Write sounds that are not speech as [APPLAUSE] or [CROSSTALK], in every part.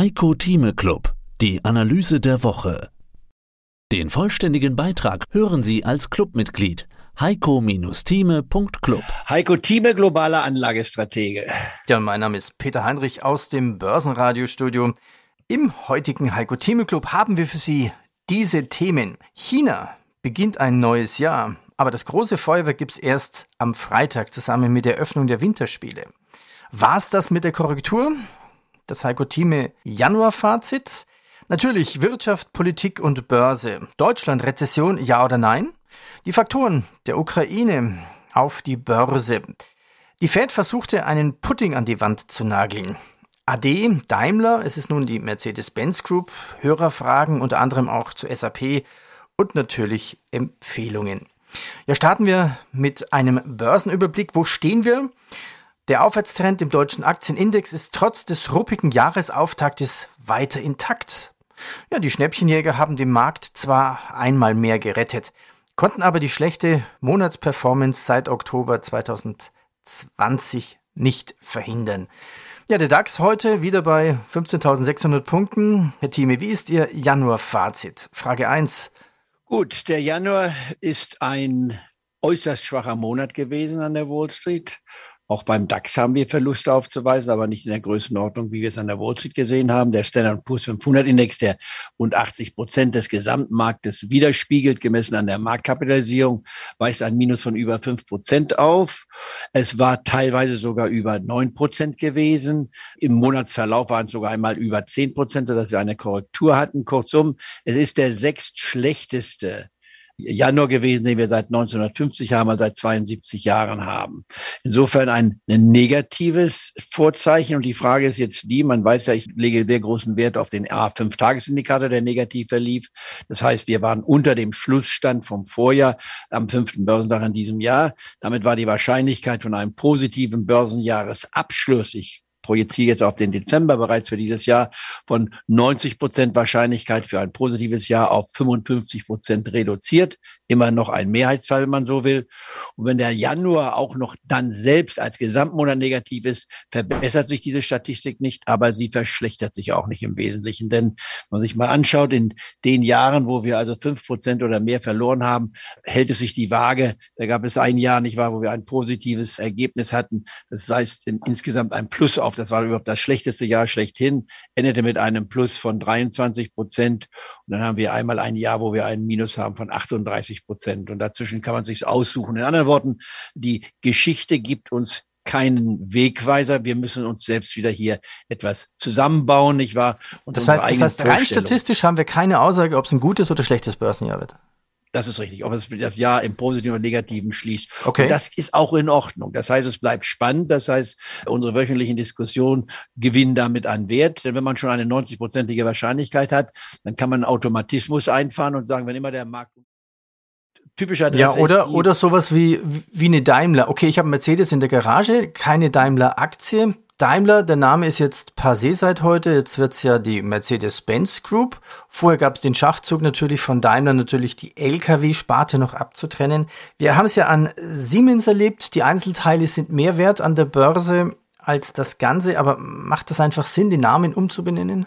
Heiko Thieme Club, die Analyse der Woche. Den vollständigen Beitrag hören Sie als Clubmitglied heiko-thieme.club. Heiko Thieme, globaler Anlagestratege. Ja, mein Name ist Peter Heinrich aus dem Börsenradiostudio. Im heutigen Heiko Thieme Club haben wir für Sie diese Themen. China beginnt ein neues Jahr, aber das große Feuerwerk gibt's erst am Freitag zusammen mit der Eröffnung der Winterspiele. War's das mit der Korrektur? Das Heiko Thieme Januar-Fazit? Natürlich Wirtschaft, Politik und Börse. Deutschland, Rezession, ja oder nein? Die Faktoren der Ukraine auf die Börse. Die Fed versuchte einen Pudding an die Wand zu nageln. AD, Daimler, es ist nun die Mercedes-Benz Group, Hörerfragen unter anderem auch zu SAP und natürlich Empfehlungen. Ja, starten wir mit einem Börsenüberblick. Wo stehen wir? Der Aufwärtstrend im deutschen Aktienindex ist trotz des ruppigen Jahresauftaktes weiter intakt. Ja, die Schnäppchenjäger haben den Markt zwar einmal mehr gerettet, konnten aber die schlechte Monatsperformance seit Oktober 2020 nicht verhindern. Ja, der DAX heute wieder bei 15.600 Punkten. Herr Thieme, wie ist Ihr Januar-Fazit? Frage 1. Gut, der Januar ist ein äußerst schwacher Monat gewesen an der Wall Street. Auch beim DAX haben wir Verluste aufzuweisen, aber nicht in der Größenordnung, wie wir es an der Wall Street gesehen haben. Der Standard Poor's 500 Index, der rund 80 Prozent des Gesamtmarktes widerspiegelt, gemessen an der Marktkapitalisierung, weist ein Minus von über fünf Prozent auf. Es war teilweise sogar über neun Prozent gewesen. Im Monatsverlauf waren es sogar einmal über zehn Prozent, sodass wir eine Korrektur hatten. Kurzum, es ist der sechstschlechteste Januar gewesen, den wir seit 1950 haben, also seit 72 Jahren haben. Insofern ein, ein negatives Vorzeichen. Und die Frage ist jetzt die, man weiß ja, ich lege sehr großen Wert auf den A5-Tagesindikator, der negativ verlief. Das heißt, wir waren unter dem Schlussstand vom Vorjahr am fünften Börsentag in diesem Jahr. Damit war die Wahrscheinlichkeit von einem positiven Börsenjahresabschluss, ich projiziere jetzt auf den Dezember bereits für dieses Jahr von 90 Prozent Wahrscheinlichkeit für ein positives Jahr auf 55 Prozent reduziert. Immer noch ein Mehrheitsfall, wenn man so will. Und wenn der Januar auch noch dann selbst als Gesamtmonat negativ ist, verbessert sich diese Statistik nicht, aber sie verschlechtert sich auch nicht im Wesentlichen. Denn wenn man sich mal anschaut, in den Jahren, wo wir also fünf Prozent oder mehr verloren haben, hält es sich die Waage. Da gab es ein Jahr, nicht wahr, wo wir ein positives Ergebnis hatten. Das heißt insgesamt ein Plus auf das war überhaupt das schlechteste Jahr schlechthin, endete mit einem Plus von 23 Prozent. Und dann haben wir einmal ein Jahr, wo wir einen Minus haben von 38 Prozent. Und dazwischen kann man sich aussuchen. In anderen Worten, die Geschichte gibt uns keinen Wegweiser. Wir müssen uns selbst wieder hier etwas zusammenbauen, nicht wahr? Und das heißt, das heißt rein statistisch haben wir keine Aussage, ob es ein gutes oder schlechtes Börsenjahr wird. Das ist richtig. Ob es das Jahr im Positiven oder Negativen schließt. Okay. Und das ist auch in Ordnung. Das heißt, es bleibt spannend. Das heißt, unsere wöchentlichen Diskussionen gewinnen damit an Wert. Denn wenn man schon eine 90-prozentige Wahrscheinlichkeit hat, dann kann man einen Automatismus einfahren und sagen, wenn immer der Markt typischer Adresse Ja, oder, oder sowas wie, wie eine Daimler. Okay, ich habe Mercedes in der Garage, keine Daimler-Aktie. Daimler, der Name ist jetzt passé seit heute. Jetzt wird's ja die Mercedes-Benz Group. Vorher gab's den Schachzug natürlich von Daimler, natürlich die Lkw-Sparte noch abzutrennen. Wir haben es ja an Siemens erlebt. Die Einzelteile sind mehr wert an der Börse als das Ganze. Aber macht das einfach Sinn, den Namen umzubenennen?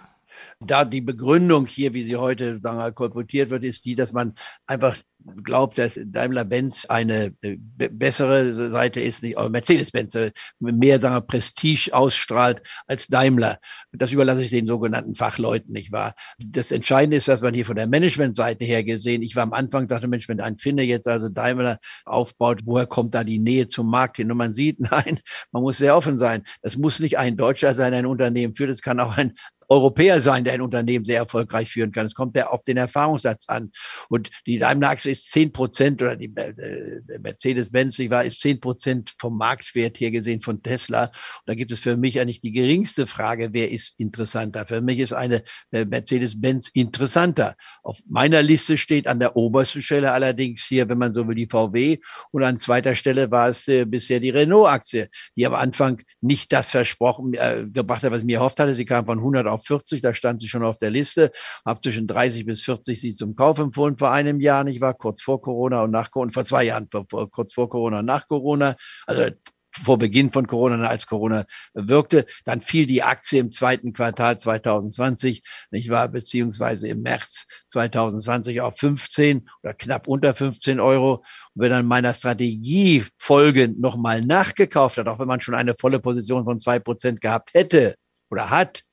Da die Begründung hier, wie sie heute sagen wir, kolportiert wird, ist die, dass man einfach glaubt, dass Daimler-Benz eine äh, bessere Seite ist, nicht, Mercedes-Benz äh, mehr sagen wir, Prestige ausstrahlt als Daimler. Das überlasse ich den sogenannten Fachleuten, nicht wahr? Das Entscheidende ist, dass man hier von der Managementseite her gesehen, ich war am Anfang, dachte, Mensch, wenn ein Finne jetzt also Daimler aufbaut, woher kommt da die Nähe zum Markt hin? Und man sieht, [LAUGHS] nein, man muss sehr offen sein. Das muss nicht ein Deutscher sein, ein Unternehmen führt, es kann auch ein Europäer sein, der ein Unternehmen sehr erfolgreich führen kann. Es kommt ja auf den Erfahrungssatz an. Und die Daimler-Achse ist zehn Prozent oder die äh, Mercedes-Benz, ich war, ist zehn Prozent vom Marktwert hier gesehen von Tesla. Und da gibt es für mich eigentlich die geringste Frage, wer ist interessanter? Für mich ist eine äh, Mercedes-Benz interessanter. Auf meiner Liste steht an der obersten Stelle allerdings hier, wenn man so will, die VW. Und an zweiter Stelle war es äh, bisher die Renault-Aktie, die am Anfang nicht das versprochen äh, gebracht hat, was ich mir erhofft hatte. Sie kam von 100 auf 40, da stand sie schon auf der Liste, habe zwischen 30 bis 40 sie zum Kauf empfohlen vor einem Jahr, nicht wahr? Kurz vor Corona und nach Corona, vor zwei Jahren, vor, kurz vor Corona und nach Corona. Also vor Beginn von Corona, als Corona wirkte. Dann fiel die Aktie im zweiten Quartal 2020, nicht wahr, beziehungsweise im März 2020 auf 15 oder knapp unter 15 Euro. Und wenn dann meiner Strategie folgend nochmal nachgekauft hat, auch wenn man schon eine volle Position von zwei Prozent gehabt hätte oder hat,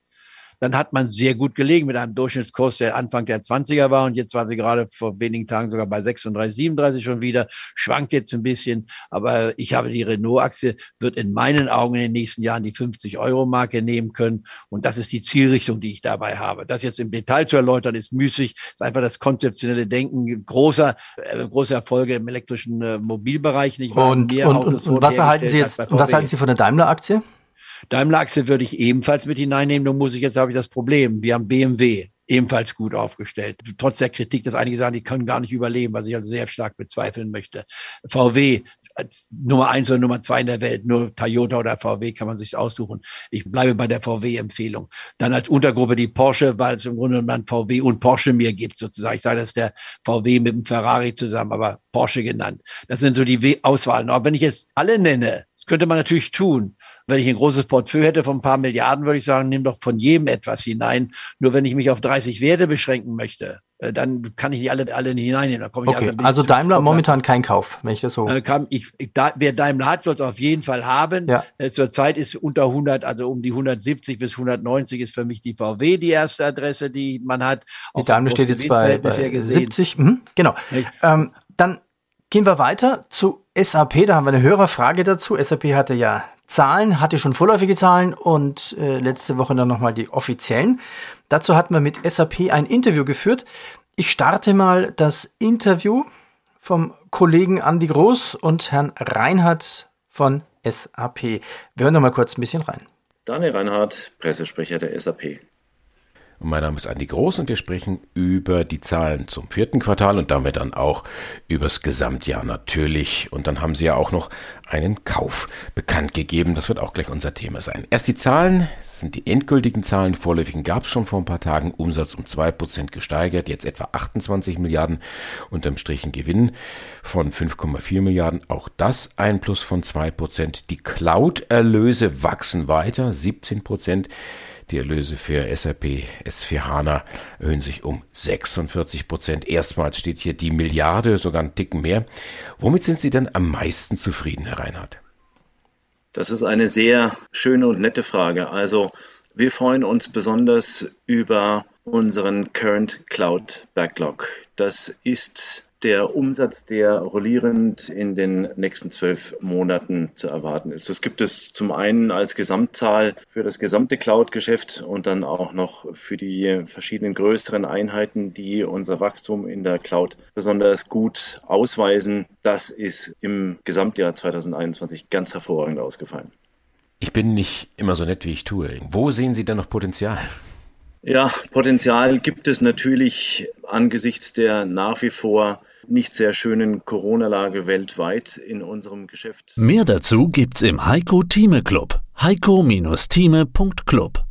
dann hat man sehr gut gelegen mit einem Durchschnittskurs, der Anfang der 20er war und jetzt war sie gerade vor wenigen Tagen sogar bei 36, 37 schon wieder, schwankt jetzt ein bisschen, aber ich habe die Renault-Aktie, wird in meinen Augen in den nächsten Jahren die 50-Euro-Marke nehmen können und das ist die Zielrichtung, die ich dabei habe. Das jetzt im Detail zu erläutern, ist müßig, ist einfach das konzeptionelle Denken großer, äh, große Erfolge im elektrischen äh, Mobilbereich. Nicht und, und, und, und was erhalten Sie jetzt, was halten Sie von der Daimler-Aktie? Daimler-Achse würde ich ebenfalls mit hineinnehmen. Nun muss ich jetzt, habe ich das Problem. Wir haben BMW ebenfalls gut aufgestellt. Trotz der Kritik, dass einige sagen, die können gar nicht überleben, was ich also sehr stark bezweifeln möchte. VW als Nummer eins oder Nummer zwei in der Welt, nur Toyota oder VW kann man sich aussuchen. Ich bleibe bei der VW-Empfehlung. Dann als Untergruppe die Porsche, weil es im Grunde genommen VW und Porsche mir gibt, sozusagen. Ich sage, das ist der VW mit dem Ferrari zusammen, aber Porsche genannt. Das sind so die Auswahlen. Aber wenn ich jetzt alle nenne, das könnte man natürlich tun. Wenn ich ein großes Portfolio hätte von ein paar Milliarden, würde ich sagen, nimm doch von jedem etwas hinein. Nur wenn ich mich auf 30 Werte beschränken möchte, äh, dann kann ich nicht alle, alle hineinnehmen. Dann komme ich okay, also Daimler momentan kein Kauf, wenn ich das so. Äh, kann, ich, da, wer Daimler hat, soll es auf jeden Fall haben. Ja. Äh, zurzeit ist unter 100, also um die 170 bis 190 ist für mich die VW die erste Adresse, die man hat. Die Daimler steht jetzt bei, bei 70. Mhm, genau. Ähm, dann Gehen wir weiter zu SAP. Da haben wir eine Hörerfrage dazu. SAP hatte ja Zahlen, hatte schon vorläufige Zahlen und äh, letzte Woche dann nochmal die offiziellen. Dazu hatten wir mit SAP ein Interview geführt. Ich starte mal das Interview vom Kollegen Andy Groß und Herrn Reinhardt von SAP. Wir hören noch mal kurz ein bisschen rein. Daniel Reinhardt, Pressesprecher der SAP. Mein Name ist Andi Groß und wir sprechen über die Zahlen zum vierten Quartal und damit dann auch übers Gesamtjahr natürlich. Und dann haben Sie ja auch noch einen Kauf bekannt gegeben. Das wird auch gleich unser Thema sein. Erst die Zahlen sind die endgültigen Zahlen. Vorläufigen gab es schon vor ein paar Tagen. Umsatz um zwei Prozent gesteigert, jetzt etwa 28 Milliarden. Unterm Strich ein Gewinn von 5,4 Milliarden. Auch das ein Plus von zwei Prozent. Die Cloud-Erlöse wachsen weiter, 17 Prozent. Die Erlöse für SAP S4 HANA erhöhen sich um 46 Prozent. Erstmals steht hier die Milliarde, sogar ein Ticken mehr. Womit sind Sie denn am meisten zufrieden, Herr Reinhardt? Das ist eine sehr schöne und nette Frage. Also wir freuen uns besonders über unseren Current Cloud Backlog. Das ist der Umsatz, der rollierend in den nächsten zwölf Monaten zu erwarten ist. Das gibt es zum einen als Gesamtzahl für das gesamte Cloud-Geschäft und dann auch noch für die verschiedenen größeren Einheiten, die unser Wachstum in der Cloud besonders gut ausweisen. Das ist im Gesamtjahr 2021 ganz hervorragend ausgefallen. Ich bin nicht immer so nett, wie ich tue. Wo sehen Sie denn noch Potenzial? Ja, Potenzial gibt es natürlich angesichts der nach wie vor nicht sehr schönen Corona-Lage weltweit in unserem Geschäft. Mehr dazu gibt's im Heiko Thieme Club. heiko-thieme.club